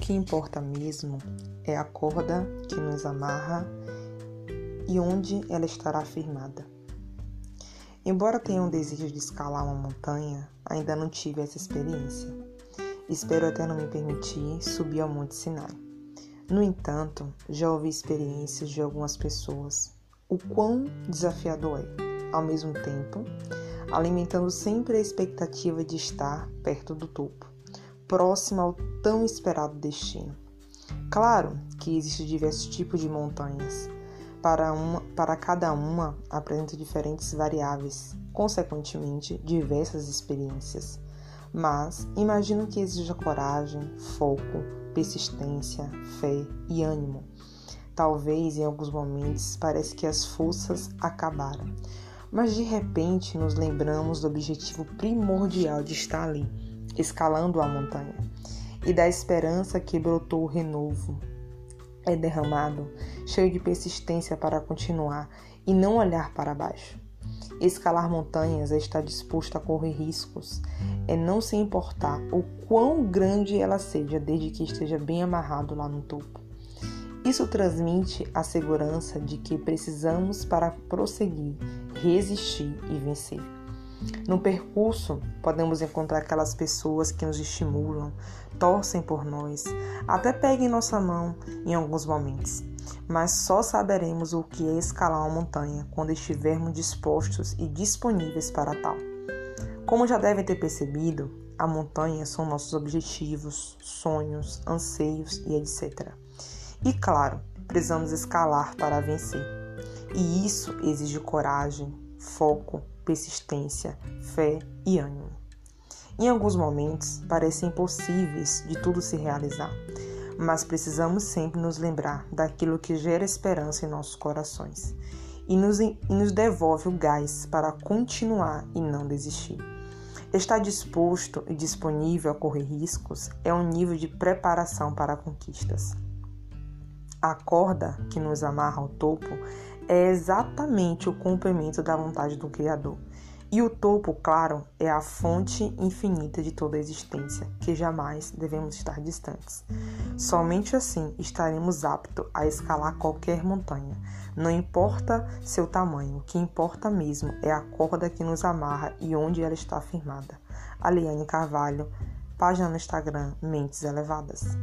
que importa mesmo é a corda que nos amarra e onde ela estará firmada. Embora tenha um desejo de escalar uma montanha, ainda não tive essa experiência. Espero até não me permitir subir ao Monte Sinai. No entanto, já ouvi experiências de algumas pessoas, o quão desafiador é, ao mesmo tempo, alimentando sempre a expectativa de estar perto do topo, próximo ao tão esperado destino. Claro que existem diversos tipos de montanhas. Para, uma, para cada uma, apresenta diferentes variáveis, consequentemente, diversas experiências. Mas imagino que exija coragem, foco, persistência, fé e ânimo. Talvez em alguns momentos parece que as forças acabaram, mas de repente nos lembramos do objetivo primordial de estar ali, escalando a montanha, e da esperança que brotou o renovo. É derramado, cheio de persistência para continuar e não olhar para baixo. Escalar montanhas é estar disposto a correr riscos, é não se importar o quão grande ela seja, desde que esteja bem amarrado lá no topo. Isso transmite a segurança de que precisamos para prosseguir, resistir e vencer. No percurso, podemos encontrar aquelas pessoas que nos estimulam, torcem por nós, até peguem nossa mão em alguns momentos. Mas só saberemos o que é escalar uma montanha quando estivermos dispostos e disponíveis para tal. Como já devem ter percebido, a montanha são nossos objetivos, sonhos, anseios e etc. E claro, precisamos escalar para vencer. E isso exige coragem, foco, persistência, fé e ânimo. Em alguns momentos parecem impossíveis de tudo se realizar, mas precisamos sempre nos lembrar daquilo que gera esperança em nossos corações e nos, e nos devolve o gás para continuar e não desistir. Estar disposto e disponível a correr riscos é um nível de preparação para conquistas. A corda que nos amarra ao topo é exatamente o cumprimento da vontade do Criador. E o topo, claro, é a fonte infinita de toda a existência, que jamais devemos estar distantes. Somente assim estaremos aptos a escalar qualquer montanha, não importa seu tamanho, o que importa mesmo é a corda que nos amarra e onde ela está firmada. Aliane Carvalho, página no Instagram Mentes Elevadas.